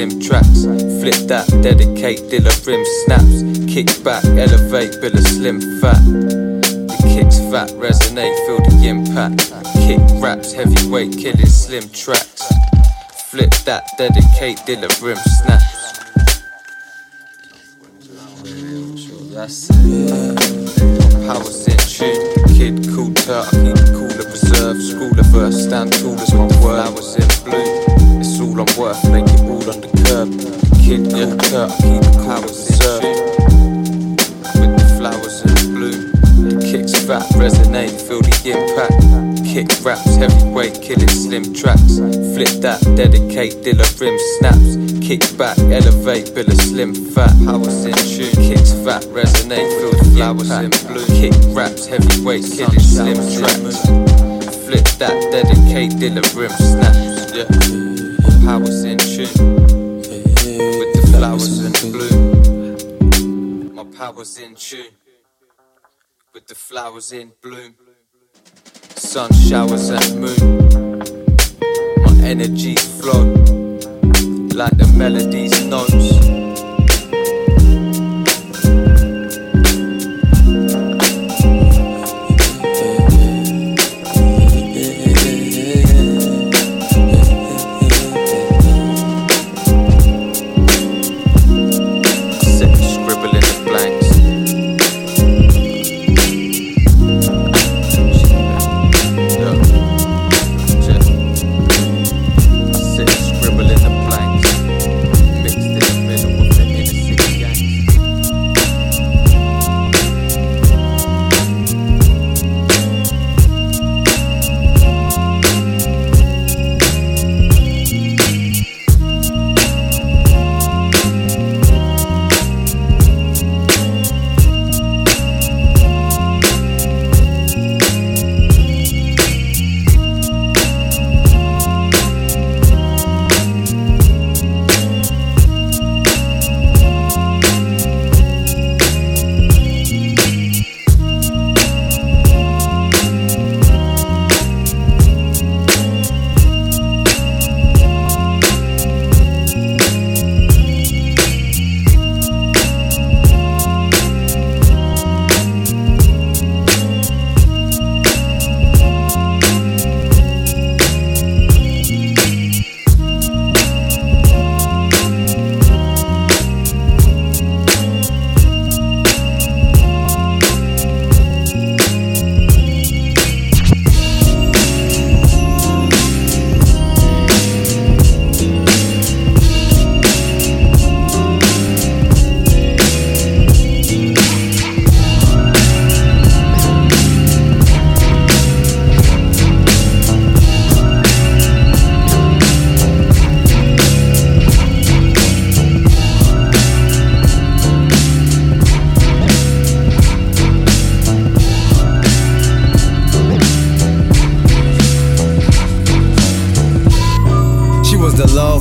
slim tracks. Flip that, dedicate, Dilla rim snaps. Kick back, elevate, bill a slim fat. The kicks fat, resonate, feel the impact. Kick raps, heavyweight, killing slim tracks. Flip that, dedicate, Dilla rim snaps. That's it. Powers in tune, kid cool turt, I keep it cool and reserved. School of verse, stand tall as my word. Flowers in bloom, it's all I'm worth, Kid cool turt, I keep it cool and reserved. With the flowers in bloom, kicks fat, resonate, feel the impact. Kick raps, heavyweight, killing slim tracks. Flip that, dedicate, Dilla rim snaps. Kick back, elevate, bill a slim fat. Powers in tune, kicks fat, resonate, feel the flowers in bloom. Kick raps, heavyweight, killing slim tracks. Flip that, dedicate, Dilla rim snaps. Yeah, powers in tune in bloom. My powers in tune with the flowers in bloom. Sun showers and moon. My energies flow like the melody's notes.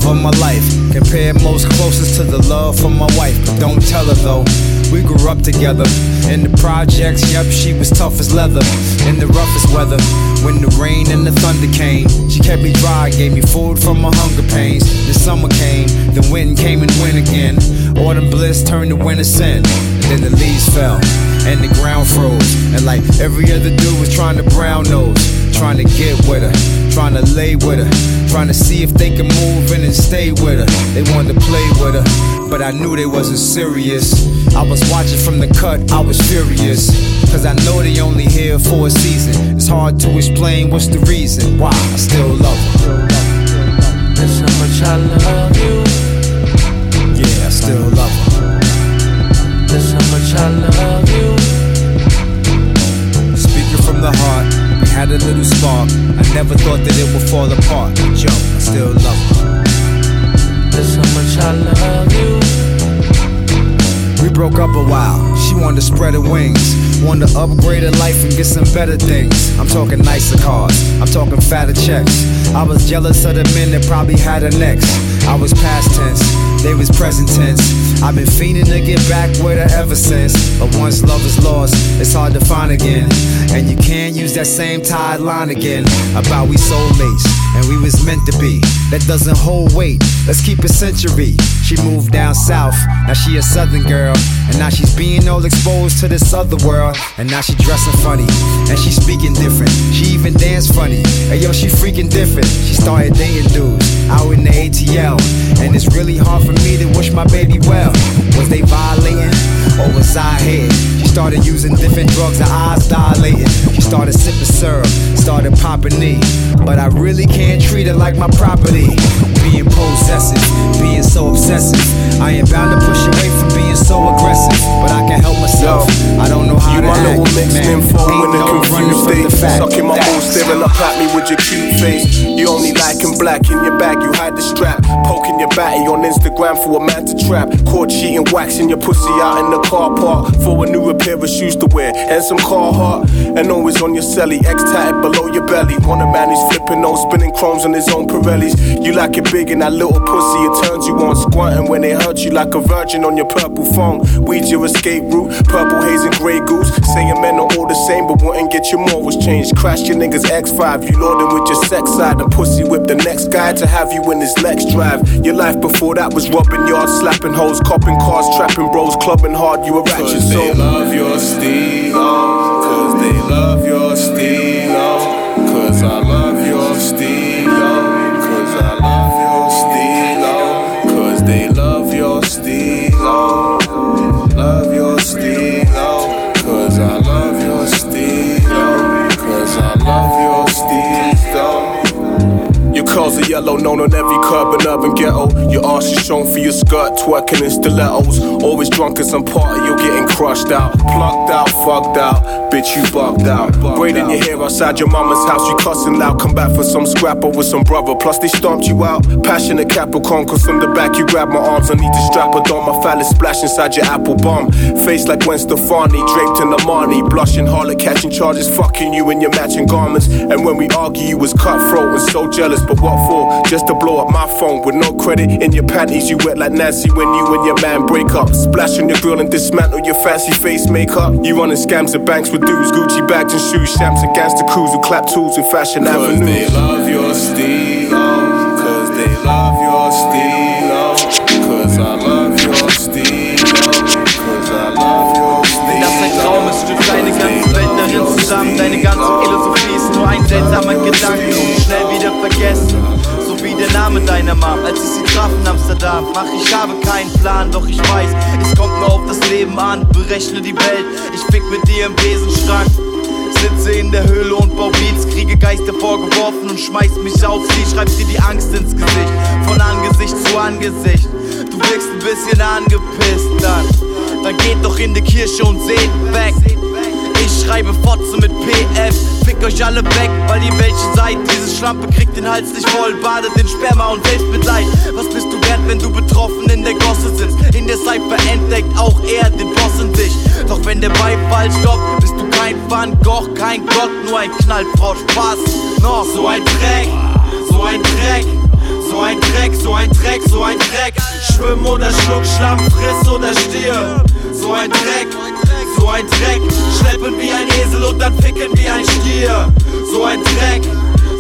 Of my life. Compared most closest to the love for my wife. But don't tell her though. We grew up together in the projects. Yep, she was tough as leather in the roughest weather. When the rain and the thunder came, she kept me dry, gave me food from my hunger pains. The summer came, the wind came and went again. Autumn bliss turned to winter sin, and then the leaves fell and the ground froze. And like every other dude was trying to brown nose, trying to get with her, trying to lay with her, trying to see if they can move in and stay with her. They wanted to play with her, but I knew they wasn't serious. I was watching from the cut, I was furious. Cause I know they only here for a season. It's hard to explain what's the reason why I still love her. That's how much I love never thought that it would fall apart. Joe, I still love her. That's how much I love you. We broke up a while. She wanted to spread her wings. Wanted to upgrade her life and get some better things. I'm talking nicer cars. I'm talking fatter checks. I was jealous of the men that probably had her next. I was past tense, they was present tense. I've been fiending to get back with her ever since. But once love is lost, it's hard to find again. And you can't use that same tied line again about we soulmates and we was meant to be. That doesn't hold weight. Let's keep it century. She moved down south, now she a southern girl, and now she's being all exposed to this other world. And now she dressing funny, and she speaking different. She even dance funny. Hey yo, she freaking different. She started dating dudes out in the ATL, and it's really hard for me to wish my baby well. Was they violating, or was I here? She started using different drugs, her eyes dilating. She started sipping syrup, started popping knee, but I really can't treat it like my property. Being possessive, being so obsessive. I am bound to push away from being so aggressive, but I can help myself. I don't know how you to my act. little mixed man. info in a confused state. Sucking my balls, staring up at me with your cute face. You only like in black in your bag, you hide the strap. Poking your batty on Instagram for a man to trap. Caught cheating, waxing your pussy out in the car park for a new pair of shoes to wear and some Carhartt. And always on your celly, X tatted below your belly. Want a man who's flipping those spinning chromes on his own Pirellis. You like it big and that little pussy, it turns you on. Squirting when they hurt you like a virgin on your purple phone. Weed your escape route, purple haze and grey goose. Saying men are all the same, but wouldn't get your morals changed. Crash your niggas X5, you loading with your sex side. And pussy whip the next guy to have you in his Lex drive. Your life before that was robbing yards, slapping hoes, copping cars, trapping bros, clubbing hard. You a ratchet Cause they love your stilo. Cause they love your stilo. Cause I love yellow, known on every curb in urban ghetto. Your arse is shown for your skirt, twerking in stilettos. Always drunk at some party, you're getting crushed out. Plucked out, fucked out, bitch, you bugged out. Braiding your hair outside your mama's house, you cussing loud. Come back for some scrap over some brother, plus they stomped you out. Passionate Capricorn, cause from the back you grab my arms. I need to strap a down my phallus splash inside your apple bomb. Face like Gwen Stefani, draped in Armani. Blushing harlot, catching charges, fucking you in your matching garments. And when we argue, you was cutthroat and so jealous. But what for? Just to blow up my phone with no credit in your panties. You wet like Nancy when you and your man break up. Splash on your grill and dismantle your fancy face makeup. You running scams at banks with dudes, Gucci bags and shoes, shams and gangster crews who clap tools in Fashion Cause Avenue. they love your stilo. Cause they love your stilo. Cause I love your stilo. Cause I love your stilo. Das ein Traum, es stimmt deine ganze Welt darin zusammen. Deine ganze Philosophie ist nur ein seltsamer Gedanke und schnell wieder vergessen. So wie der Name deiner Mom, als ich sie traf in Amsterdam. Ach, ich habe keinen Plan, doch ich weiß, es kommt nur auf das Leben an. Berechne die Welt, ich fick mit dir im Besenschrank. Sitze in der Höhle und bau Beats, kriege Geister vorgeworfen und schmeiß mich auf sie, schreib dir die Angst ins Gesicht, von Angesicht zu Angesicht. Du wirkst ein bisschen angepisst, dann, dann geht doch in die Kirche und seht weg. Ich schreibe Fotze mit PF, fick euch alle weg, weil ihr welche seid. Diese Schlampe kriegt den Hals nicht voll, badet in Sperma und Selbstmitleid. Was bist du wert, wenn du betroffen in der Gosse sitzt? In der Cypher entdeckt auch er den Boss in wenn der Beifall stoppt, bist du kein Van Gogh, kein Gott, nur ein Knallfrau Spaß. Noch so ein Dreck, so ein Dreck. So ein Dreck, so ein Dreck, so ein Dreck. Schwimm oder schluck Schlamm, friss oder stirb. So ein Dreck, so ein Dreck. Schleppen wie ein Esel und dann ficken wie ein Stier. So ein Dreck,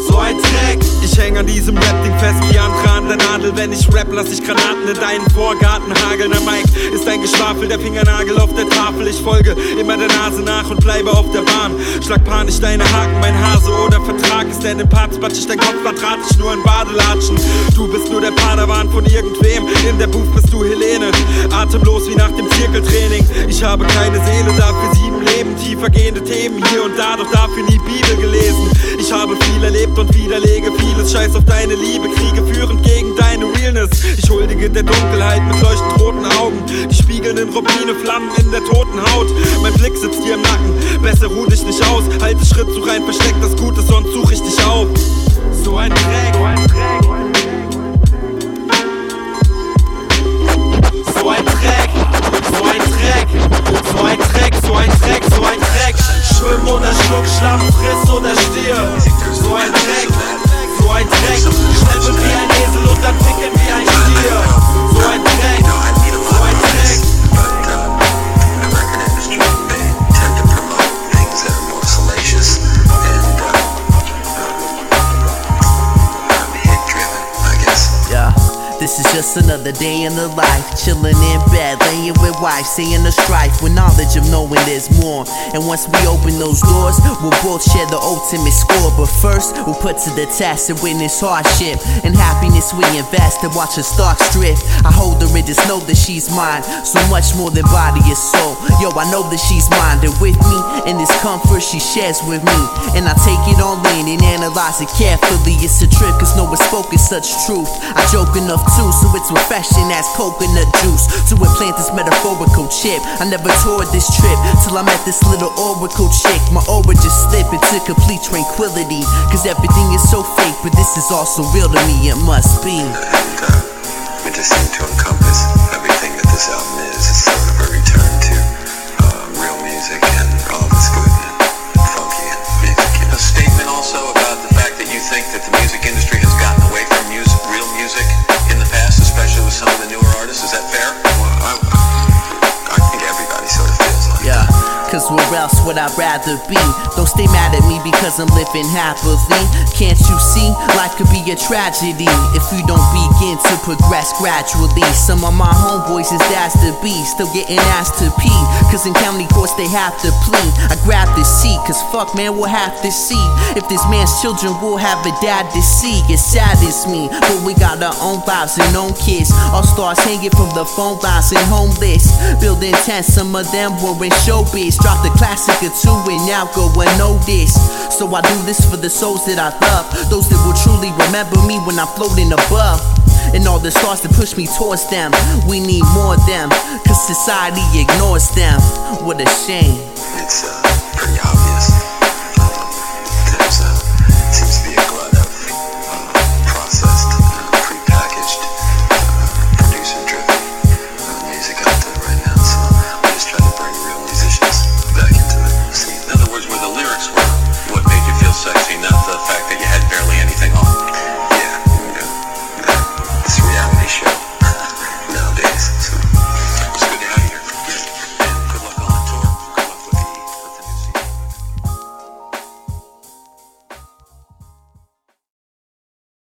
so ein Dreck. Ich häng an diesem Rap-Ding fest wie Andra an der Nadel. Wenn ich rap, lass ich Granaten in deinen Vorgarten hageln. Der Mike ist ein Geschwafel, der Fingernagel auf der Tafel. Ich folge immer der Nase nach und bleibe auf der Bahn. Schlag panisch deine Haken, mein Hase oder Vertrag ist denn im Parts, batsch ich dein Kopf, vertrat ich nur in Badelatschen. Du bist nur der Padawan von irgendwem, in der Booth bist du Helene. Atemlos wie nach dem Zirkeltraining. Ich habe keine Seele, dafür sieben Leben, tiefergehende Themen hier und da, doch dafür nie Bibel gelesen. Und widerlege vieles. Scheiß auf deine Liebe, Kriege führend gegen deine Realness. Ich huldige der Dunkelheit mit leuchtend roten Augen. Die spiegelnden Rubine, Flammen in der toten Haut. Mein Blick sitzt dir im Nacken, besser ruh dich nicht aus. Halte Schritt, such ein Versteck, das Gute, sonst such ich dich auf. So ein Dreck, so ein Dreck. This is just another day in the life. Chilling in bed, laying with wife, seeing the strife with knowledge of knowing there's more. And once we open those doors, we'll both share the ultimate score. But first, we'll put to the test and witness hardship. And happiness we invest and watch her stocks drift. I hold her and just know that she's mine. So much more than body and soul. Yo, I know that she's mine. And with me, in this comfort she shares with me. And I take it all in and analyze it carefully. It's a trip, cause no one spoken such truth. I joke enough too, so it's refreshing as coconut juice. To implant this metaphorical chip. I never toured this trip till I met this little oracle chick. My aura just slipped into complete tranquility. Cause everything is so fake, but this is also real to me, it must be. We just seem to encompass everything that this album is. Rather be? Because I'm living happily. Can't you see? Life could be a tragedy if we don't begin to progress gradually. Some of my homeboys is dads to be, still getting asked to pee. Cause in county courts they have to plead. I grab the seat, cause fuck man, we'll have to see. If this man's children will have a dad to see. It saddens me, but we got our own lives and own kids. All stars hanging from the phone lines and homeless. Building tents, some of them were in showbiz. Dropped a classic or two and now go unnoticed. So I do this for the souls that I love. Those that will truly remember me when I'm floating above. And all the stars that push me towards them. We need more of them, cause society ignores them. What a shame.